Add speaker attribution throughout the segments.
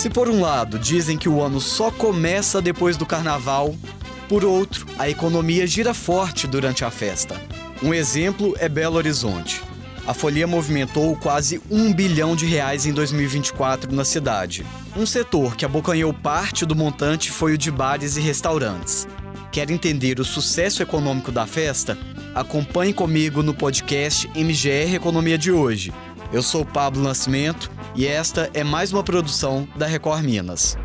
Speaker 1: Se por um lado dizem que o ano só começa depois do carnaval, por outro, a economia gira forte durante a festa. Um exemplo é Belo Horizonte. A folia movimentou quase um bilhão de reais em 2024 na cidade. Um setor que abocanhou parte do montante foi o de bares e restaurantes. Quer entender o sucesso econômico da festa? Acompanhe comigo no podcast MGR Economia de hoje. Eu sou Pablo Nascimento e esta é mais uma produção da Record Minas.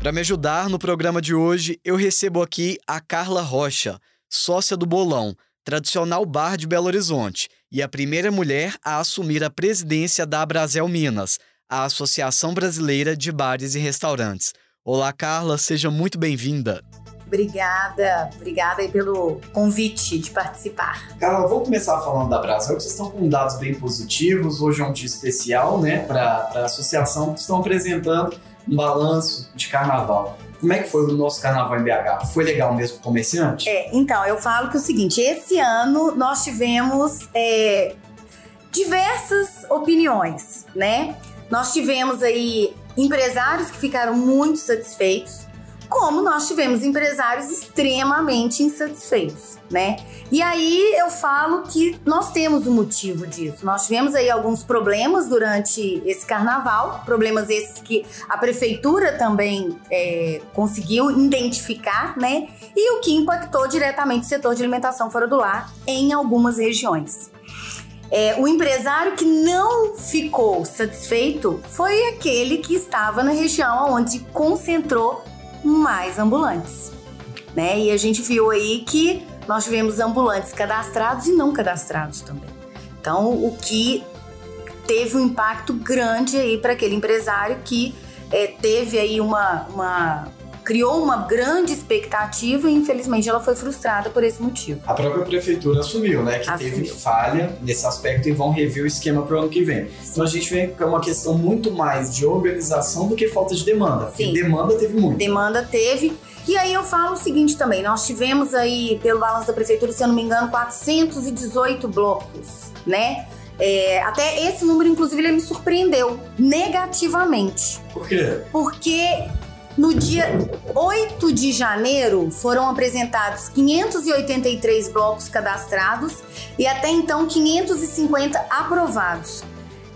Speaker 1: Para me ajudar no programa de hoje, eu recebo aqui a Carla Rocha sócia do Bolão, tradicional bar de Belo Horizonte, e a primeira mulher a assumir a presidência da Abrazel Minas, a Associação Brasileira de Bares e Restaurantes. Olá, Carla, seja muito bem-vinda.
Speaker 2: Obrigada, obrigada aí pelo convite de participar.
Speaker 1: Carla, vou começar falando da Brasil, vocês estão com dados bem positivos, hoje é um dia especial, né, para a associação que estão apresentando um balanço de carnaval. Como é que foi o nosso carnaval em BH? Foi legal mesmo para comerciante?
Speaker 2: É, então, eu falo que é o seguinte: esse ano nós tivemos é, diversas opiniões, né? Nós tivemos aí empresários que ficaram muito satisfeitos, como nós tivemos empresários extremamente insatisfeitos, né? E aí eu falo que nós temos um motivo disso. Nós tivemos aí alguns problemas durante esse carnaval, problemas esses que a prefeitura também é, conseguiu identificar, né? E o que impactou diretamente o setor de alimentação fora do lar em algumas regiões. É, o empresário que não ficou satisfeito foi aquele que estava na região onde concentrou mais ambulantes. Né? E a gente viu aí que nós tivemos ambulantes cadastrados e não cadastrados também. Então, o que teve um impacto grande aí para aquele empresário que é, teve aí uma, uma criou uma grande expectativa e infelizmente ela foi frustrada por esse motivo.
Speaker 1: A própria prefeitura assumiu, né, que assumiu. teve falha nesse aspecto e vão rever o esquema para o ano que vem. Então a gente vê que é uma questão muito mais de organização do que falta de demanda. Sim. Demanda teve muito.
Speaker 2: Demanda teve. E aí eu falo o seguinte também, nós tivemos aí, pelo balanço da prefeitura, se eu não me engano, 418 blocos, né? É, até esse número, inclusive, ele me surpreendeu negativamente.
Speaker 1: Por quê?
Speaker 2: Porque no dia 8 de janeiro, foram apresentados 583 blocos cadastrados e até então 550 aprovados.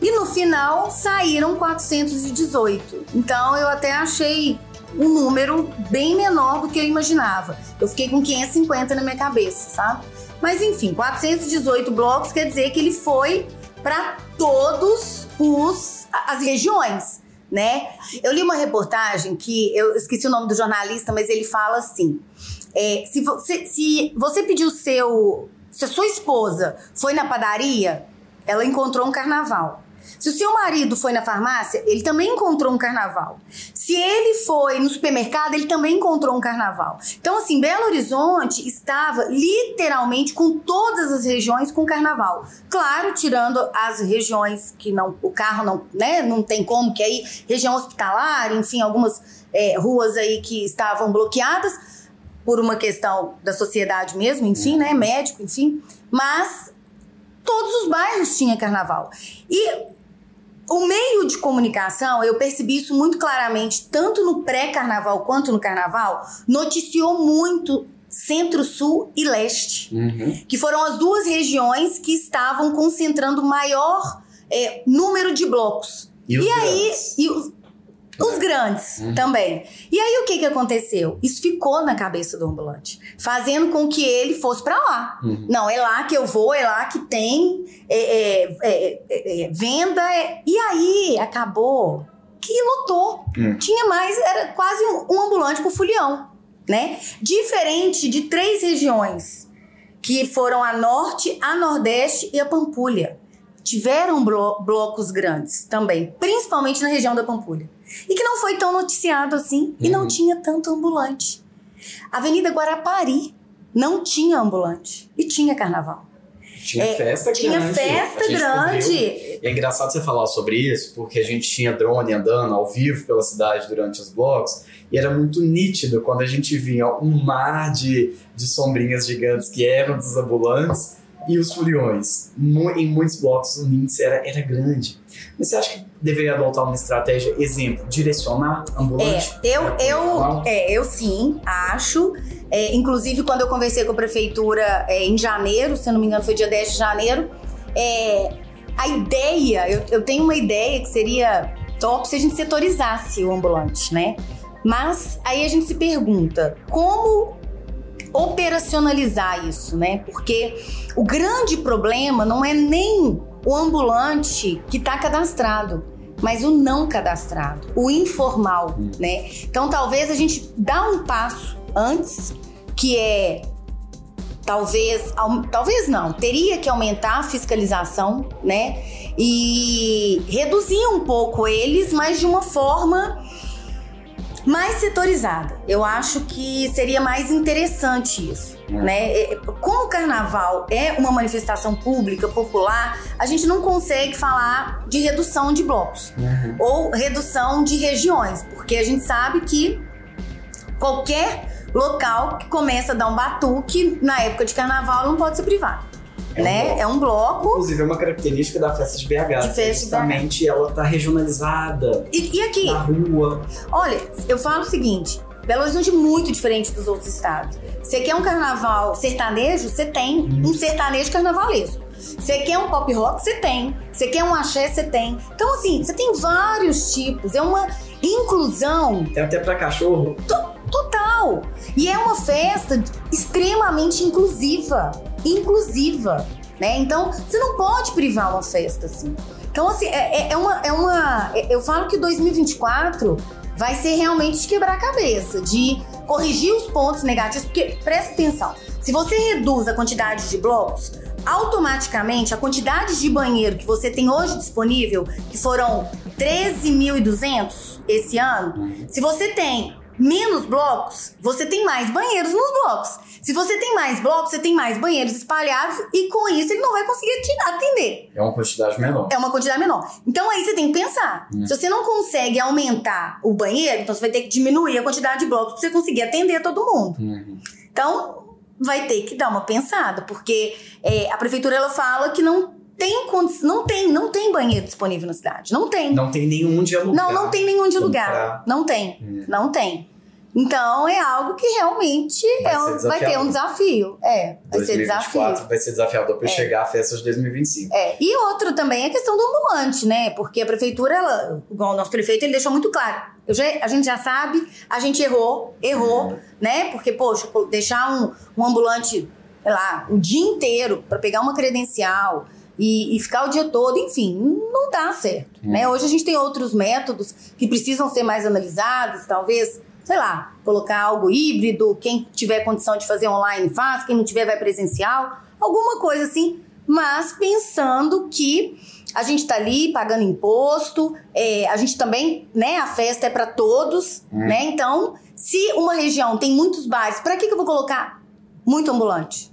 Speaker 2: E no final saíram 418. Então eu até achei um número bem menor do que eu imaginava. Eu fiquei com 550 na minha cabeça, sabe? Mas enfim, 418 blocos quer dizer que ele foi para todos os as regiões né? Eu li uma reportagem que eu esqueci o nome do jornalista, mas ele fala assim: é, se, você, se você pediu seu. Se a sua esposa foi na padaria, ela encontrou um carnaval. Se o seu marido foi na farmácia, ele também encontrou um carnaval. Se ele foi no supermercado, ele também encontrou um carnaval. Então, assim, Belo Horizonte estava literalmente com todas as regiões com carnaval. Claro, tirando as regiões que não, o carro não, né, não tem como, que aí, região hospitalar, enfim, algumas é, ruas aí que estavam bloqueadas por uma questão da sociedade mesmo, enfim, né, médico, enfim. Mas todos os bairros tinham carnaval. E o meio de comunicação, eu percebi isso muito claramente, tanto no pré-carnaval quanto no carnaval, noticiou muito Centro-Sul e Leste, uhum. que foram as duas regiões que estavam concentrando maior é, número de blocos.
Speaker 1: E, e
Speaker 2: aí, e, os grandes uhum. também. E aí o que que aconteceu? Isso ficou na cabeça do ambulante, fazendo com que ele fosse para lá. Uhum. Não, é lá que eu vou, é lá que tem é, é, é, é, é venda. É. E aí acabou que lotou. Uhum. Tinha mais, era quase um, um ambulante por folião, né? Diferente de três regiões que foram a norte, a nordeste e a Pampulha. Tiveram blo blocos grandes também, principalmente na região da Pampulha e que não foi tão noticiado assim uhum. e não uhum. tinha tanto ambulante. Avenida Guarapari não tinha ambulante e tinha carnaval.
Speaker 1: Tinha é, festa
Speaker 2: tinha
Speaker 1: grande.
Speaker 2: Tinha festa grande. E
Speaker 1: é engraçado você falar sobre isso, porque a gente tinha drone andando ao vivo pela cidade durante os blocos, e era muito nítido quando a gente via um mar de, de sombrinhas gigantes que eram dos ambulantes, e os foliões. Em muitos blocos o índice era, era grande. Mas você acha que deveria adotar uma estratégia, exemplo, direcionar ambulante?
Speaker 2: É, eu, eu, é, eu sim, acho. É, inclusive, quando eu conversei com a prefeitura é, em janeiro, se eu não me engano, foi dia 10 de janeiro, é, a ideia, eu, eu tenho uma ideia que seria top se a gente setorizasse o ambulante, né? Mas aí a gente se pergunta como operacionalizar isso, né? Porque o grande problema não é nem o ambulante que está cadastrado, mas o não cadastrado, o informal, hum. né? Então talvez a gente dá um passo antes, que é talvez, talvez não, teria que aumentar a fiscalização, né? E reduzir um pouco eles, mas de uma forma mais setorizada. Eu acho que seria mais interessante isso, é. né? Como o carnaval é uma manifestação pública, popular, a gente não consegue falar de redução de blocos uhum. ou redução de regiões, porque a gente sabe que qualquer local que começa a dar um batuque na época de carnaval não pode ser privado. É né? Um é um bloco.
Speaker 1: Inclusive, é uma característica da festa de BH. De festa justamente BH. ela tá regionalizada.
Speaker 2: E, e, aqui?
Speaker 1: Na rua.
Speaker 2: Olha, eu falo o seguinte: Belo Horizonte é muito diferente dos outros estados. Você quer um carnaval sertanejo? Você tem hum. um sertanejo carnavalesco. Você quer um pop rock? Você tem. Você quer um axé? Você tem. Então, assim, você tem vários tipos. É uma inclusão.
Speaker 1: Tem até pra cachorro.
Speaker 2: Total! E é uma festa extremamente inclusiva. Inclusiva. Né? Então, você não pode privar uma festa assim. Então, assim, é, é, é uma, é uma. Eu falo que 2024 vai ser realmente de quebrar a cabeça, de corrigir os pontos negativos, porque presta atenção: se você reduz a quantidade de blocos, automaticamente a quantidade de banheiro que você tem hoje disponível, que foram 13.200 esse ano, se você tem menos blocos, você tem mais banheiros nos blocos. Se você tem mais blocos, você tem mais banheiros espalhados e com isso ele não vai conseguir atender.
Speaker 1: É uma quantidade menor.
Speaker 2: É uma quantidade menor. Então aí você tem que pensar. Hum. Se você não consegue aumentar o banheiro, então você vai ter que diminuir a quantidade de blocos para você conseguir atender todo mundo. Uhum. Então vai ter que dar uma pensada, porque é, a prefeitura ela fala que não tem não tem, não tem banheiro disponível na cidade. Não tem.
Speaker 1: Não tem nenhum de alugar.
Speaker 2: Não, não tem nenhum de lugar. Não tem. Hum. Não tem. Então é algo que realmente vai, é um, vai ter um desafio. É, vai 2024 ser desafio.
Speaker 1: vai ser desafiador para é. chegar à festa de 2025.
Speaker 2: É. E outro também é a questão do ambulante, né? Porque a prefeitura, ela, igual o nosso prefeito, ele deixou muito claro. Já, a gente já sabe, a gente errou, errou, uhum. né? Porque, poxa, deixar um, um ambulante, sei lá, o dia inteiro para pegar uma credencial e, e, ficar o dia todo, enfim, não dá certo, uhum. né? Hoje a gente tem outros métodos que precisam ser mais analisados, talvez sei lá, colocar algo híbrido, quem tiver condição de fazer online faz, quem não tiver vai presencial, alguma coisa assim, mas pensando que a gente está ali pagando imposto, é, a gente também, né, a festa é para todos, hum. né? Então, se uma região tem muitos bares, para que, que eu vou colocar muito ambulante?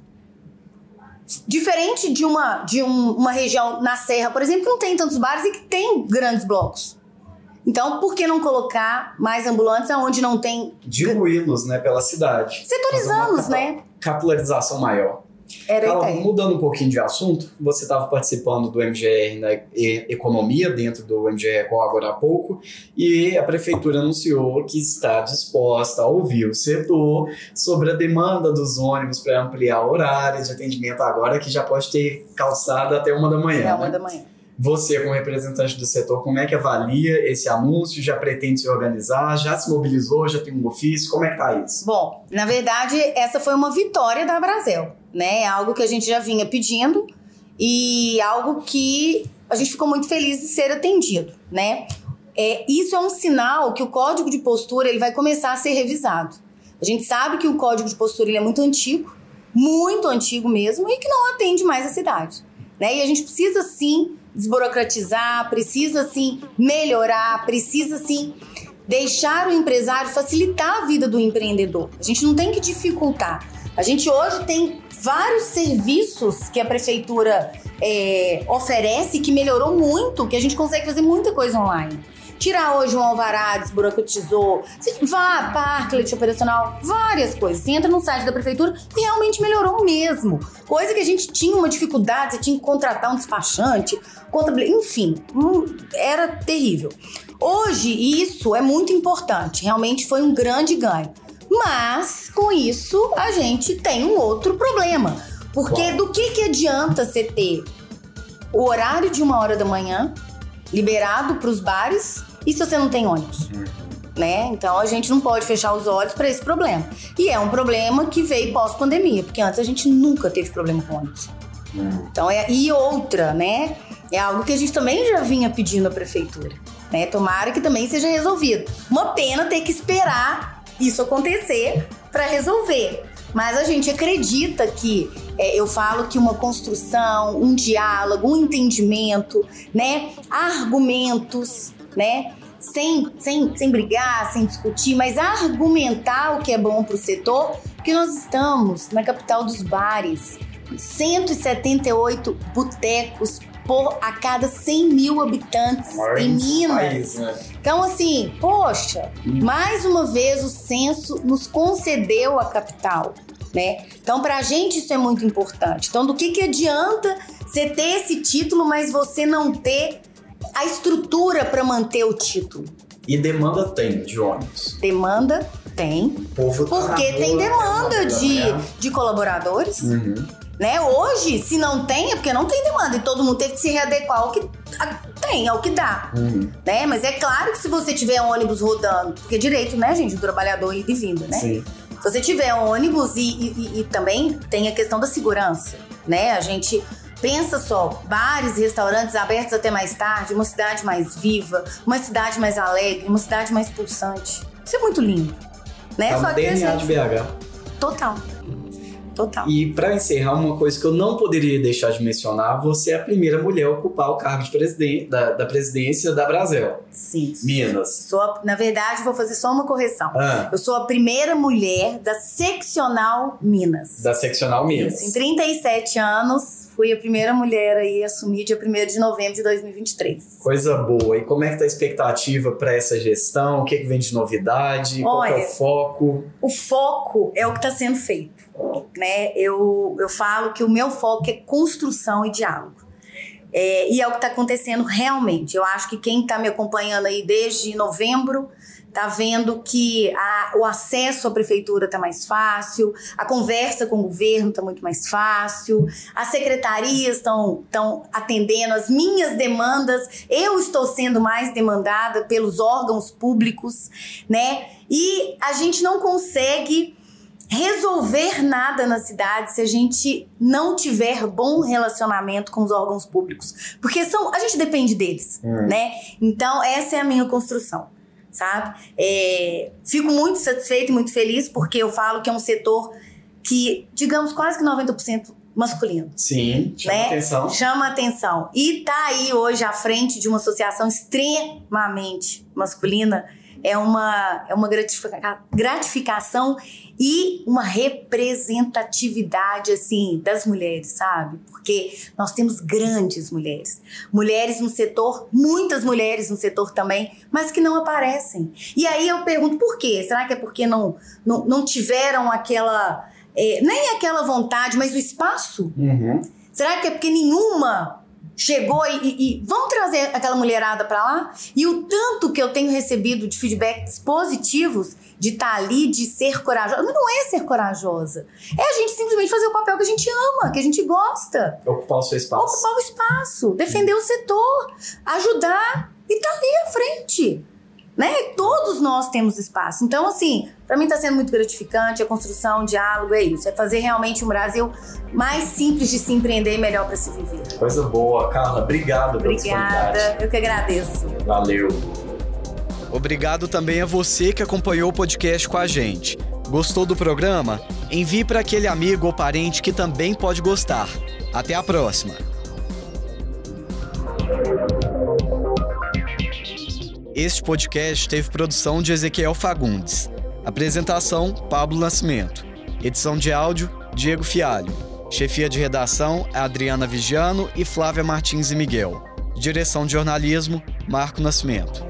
Speaker 2: Diferente de uma de um, uma região na Serra, por exemplo, que não tem tantos bares e que tem grandes blocos. Então, por que não colocar mais ambulantes onde não tem.
Speaker 1: Diluí-los, né, pela cidade.
Speaker 2: Setorizamos, né?
Speaker 1: Capilarização maior. Era mudando um pouquinho de assunto, você estava participando do MGR na Economia, dentro do MGR agora há pouco, e a prefeitura anunciou que está disposta a ouvir o setor sobre a demanda dos ônibus para ampliar o horário de atendimento agora, que já pode ter calçada até uma da manhã.
Speaker 2: Até uma né? da manhã.
Speaker 1: Você, como representante do setor, como é que avalia esse anúncio? Já pretende se organizar? Já se mobilizou? Já tem um ofício? Como é que tá isso?
Speaker 2: Bom, na verdade, essa foi uma vitória da Brasil, né? É algo que a gente já vinha pedindo e algo que a gente ficou muito feliz de ser atendido, né? É, isso é um sinal que o código de postura ele vai começar a ser revisado. A gente sabe que o código de postura ele é muito antigo, muito antigo mesmo, e que não atende mais a cidade. Né? E a gente precisa sim desburocratizar, precisa sim melhorar, precisa sim deixar o empresário facilitar a vida do empreendedor. A gente não tem que dificultar. A gente hoje tem vários serviços que a prefeitura é, oferece que melhorou muito, que a gente consegue fazer muita coisa online. Tirar hoje um alvará, desburocratizou. Vá, parklet operacional, várias coisas. Você entra no site da prefeitura e realmente melhorou mesmo. Coisa que a gente tinha uma dificuldade, você tinha que contratar um despachante, enfim, hum, era terrível. Hoje, isso é muito importante, realmente foi um grande ganho. Mas, com isso, a gente tem um outro problema. Porque do que, que adianta você ter o horário de uma hora da manhã liberado para os bares e se você não tem ônibus? Né? Então a gente não pode fechar os olhos para esse problema. E é um problema que veio pós-pandemia, porque antes a gente nunca teve problema com ônibus. Então é e outra, né? É algo que a gente também já vinha pedindo à prefeitura, né? Tomara que também seja resolvido. Uma pena ter que esperar isso acontecer para resolver. Mas a gente acredita que é, eu falo que uma construção, um diálogo, um entendimento, né, argumentos, né, sem, sem, sem brigar, sem discutir, mas argumentar o que é bom para o setor, porque nós estamos na capital dos bares, 178 botecos por a cada 100 mil habitantes em Minas. Né? Então, assim, poxa, hum. mais uma vez o censo nos concedeu a capital né? Então, para a gente isso é muito importante. Então, do que, que adianta você ter esse título, mas você não ter a estrutura para manter o título?
Speaker 3: E demanda tem de ônibus?
Speaker 2: Demanda tem. Povo tá porque tem demanda de, de colaboradores. Uhum. Né? Hoje, se não tem, é porque não tem demanda e todo mundo teve que se readequar ao que tem, ao que dá. Uhum. Né? Mas é claro que se você tiver ônibus rodando, porque é direito, né, gente, do trabalhador ir e vindo, né? Sim. Se você tiver ônibus e, e, e também tem a questão da segurança, né? A gente Pensa só, bares e restaurantes abertos até mais tarde, uma cidade mais viva, uma cidade mais alegre, uma cidade mais pulsante. Isso é muito lindo, né?
Speaker 3: Tá só que DNA gente... de BH.
Speaker 2: Total. Total.
Speaker 3: E para encerrar, uma coisa que eu não poderia deixar de mencionar, você é a primeira mulher a ocupar o cargo de presidente, da, da presidência da Brasil.
Speaker 2: Sim.
Speaker 3: Minas.
Speaker 2: Sou a, na verdade, vou fazer só uma correção. Ah. Eu sou a primeira mulher da seccional Minas.
Speaker 3: Da seccional Minas.
Speaker 2: Isso. Em 37 anos, fui a primeira mulher aí a assumir dia 1 de novembro de 2023.
Speaker 3: Coisa boa. E como é que tá a expectativa para essa gestão? O que, é que vem de novidade? Olha, Qual é o foco?
Speaker 2: O foco é o que está sendo feito né? Eu, eu falo que o meu foco é construção e diálogo. É, e é o que está acontecendo realmente. Eu acho que quem está me acompanhando aí desde novembro está vendo que a, o acesso à prefeitura está mais fácil, a conversa com o governo está muito mais fácil, as secretarias estão atendendo as minhas demandas, eu estou sendo mais demandada pelos órgãos públicos, né? E a gente não consegue resolver nada na cidade se a gente não tiver bom relacionamento com os órgãos públicos. Porque são, a gente depende deles, hum. né? Então, essa é a minha construção, sabe? É, fico muito satisfeita e muito feliz porque eu falo que é um setor que, digamos, quase que 90% masculino.
Speaker 3: Sim, chama né? atenção.
Speaker 2: Chama atenção. E tá aí hoje à frente de uma associação extremamente masculina é uma, é uma gratificação e uma representatividade assim das mulheres, sabe? Porque nós temos grandes mulheres, mulheres no setor, muitas mulheres no setor também, mas que não aparecem. E aí eu pergunto por quê? Será que é porque não não, não tiveram aquela é, nem aquela vontade, mas o espaço? Uhum. Será que é porque nenhuma chegou e, e, e vamos trazer aquela mulherada para lá? E o tanto que eu tenho recebido de feedbacks positivos de estar tá ali, de ser corajosa. Mas não é ser corajosa. É a gente simplesmente fazer o papel que a gente ama, que a gente gosta.
Speaker 3: Ocupar o seu espaço.
Speaker 2: Ocupar o espaço, defender o setor, ajudar e tá ali à frente né? Todos nós temos espaço. Então, assim, para mim está sendo muito gratificante a construção, o diálogo, é isso. É fazer realmente um Brasil mais simples de se empreender e melhor para se viver.
Speaker 3: Coisa boa, Carla. Obrigado pela
Speaker 2: Obrigada, eu que agradeço.
Speaker 3: Valeu.
Speaker 1: Obrigado também a você que acompanhou o podcast com a gente. Gostou do programa? Envie para aquele amigo ou parente que também pode gostar. Até a próxima! Este podcast teve produção de Ezequiel Fagundes. Apresentação: Pablo Nascimento. Edição de áudio: Diego Fialho. Chefia de redação: Adriana Vigiano e Flávia Martins e Miguel. Direção de jornalismo: Marco Nascimento.